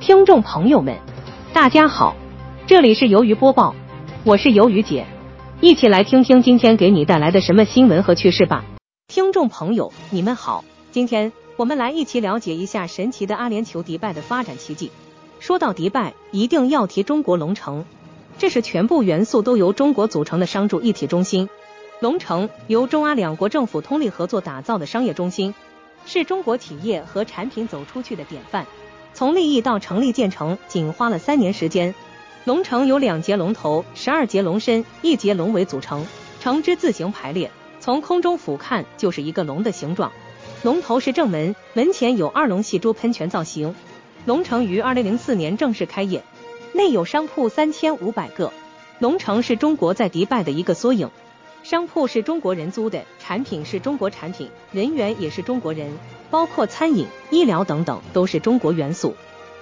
听众朋友们，大家好，这里是鱿鱼播报，我是鱿鱼姐，一起来听听今天给你带来的什么新闻和趣事吧。听众朋友，你们好，今天我们来一起了解一下神奇的阿联酋迪拜的发展奇迹。说到迪拜，一定要提中国龙城，这是全部元素都由中国组成的商住一体中心。龙城由中阿两国政府通力合作打造的商业中心，是中国企业和产品走出去的典范。从立意到成立建成，仅花了三年时间。龙城由两节龙头、十二节龙身、一节龙尾组成，呈之字形排列，从空中俯瞰就是一个龙的形状。龙头是正门，门前有二龙戏珠喷泉造型。龙城于二零零四年正式开业，内有商铺三千五百个。龙城是中国在迪拜的一个缩影。商铺是中国人租的，产品是中国产品，人员也是中国人，包括餐饮、医疗等等都是中国元素。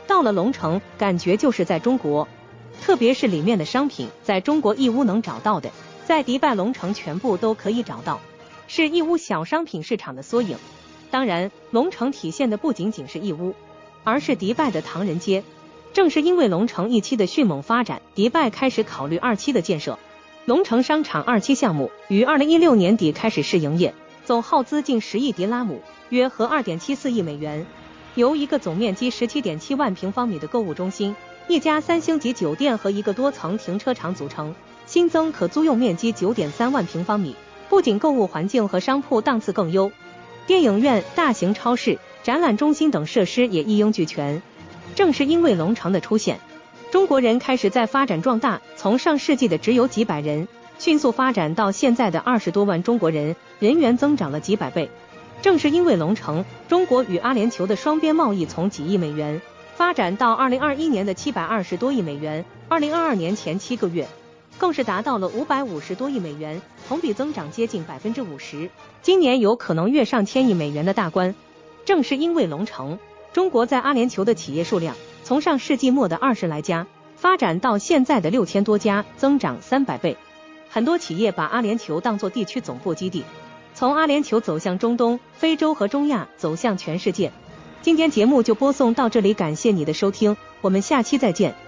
到了龙城，感觉就是在中国，特别是里面的商品，在中国义乌能找到的，在迪拜龙城全部都可以找到，是义乌小商品市场的缩影。当然，龙城体现的不仅仅是义乌，而是迪拜的唐人街。正是因为龙城一期的迅猛发展，迪拜开始考虑二期的建设。龙城商场二期项目于二零一六年底开始试营业，总耗资近十亿迪拉姆，约合二点七四亿美元。由一个总面积十七点七万平方米的购物中心、一家三星级酒店和一个多层停车场组成，新增可租用面积九点三万平方米。不仅购物环境和商铺档次更优，电影院、大型超市、展览中心等设施也一应俱全。正是因为龙城的出现。中国人开始在发展壮大，从上世纪的只有几百人，迅速发展到现在的二十多万中国人，人员增长了几百倍。正是因为龙城，中国与阿联酋的双边贸易从几亿美元发展到二零二一年的七百二十多亿美元，二零二二年前七个月更是达到了五百五十多亿美元，同比增长接近百分之五十，今年有可能跃上千亿美元的大关。正是因为龙城，中国在阿联酋的企业数量。从上世纪末的二十来家发展到现在的六千多家，增长三百倍。很多企业把阿联酋当作地区总部基地，从阿联酋走向中东、非洲和中亚，走向全世界。今天节目就播送到这里，感谢你的收听，我们下期再见。